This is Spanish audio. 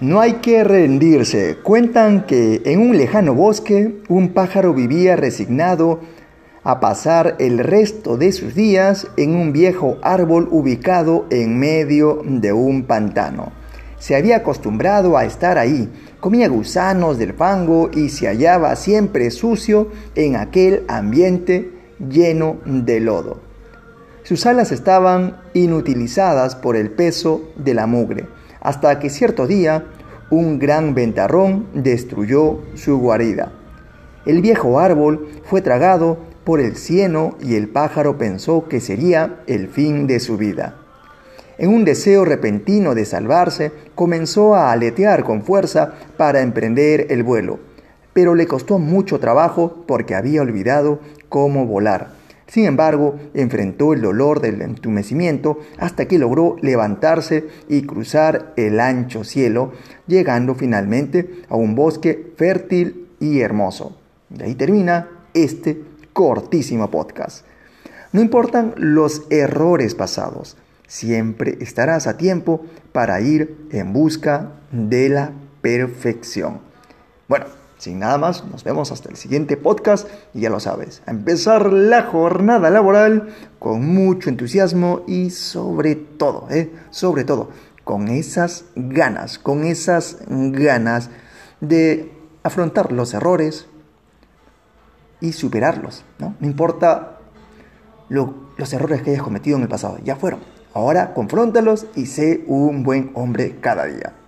No hay que rendirse. Cuentan que en un lejano bosque un pájaro vivía resignado a pasar el resto de sus días en un viejo árbol ubicado en medio de un pantano. Se había acostumbrado a estar ahí, comía gusanos del fango y se hallaba siempre sucio en aquel ambiente lleno de lodo. Sus alas estaban inutilizadas por el peso de la mugre hasta que cierto día un gran ventarrón destruyó su guarida. El viejo árbol fue tragado por el cieno y el pájaro pensó que sería el fin de su vida. En un deseo repentino de salvarse, comenzó a aletear con fuerza para emprender el vuelo, pero le costó mucho trabajo porque había olvidado cómo volar. Sin embargo, enfrentó el dolor del entumecimiento hasta que logró levantarse y cruzar el ancho cielo, llegando finalmente a un bosque fértil y hermoso. De ahí termina este cortísimo podcast. No importan los errores pasados, siempre estarás a tiempo para ir en busca de la perfección. Bueno, sin nada más, nos vemos hasta el siguiente podcast y ya lo sabes, a empezar la jornada laboral con mucho entusiasmo y sobre todo, ¿eh? sobre todo, con esas ganas, con esas ganas de afrontar los errores y superarlos. No, no importa los errores que hayas cometido en el pasado, ya fueron. Ahora confróntalos y sé un buen hombre cada día.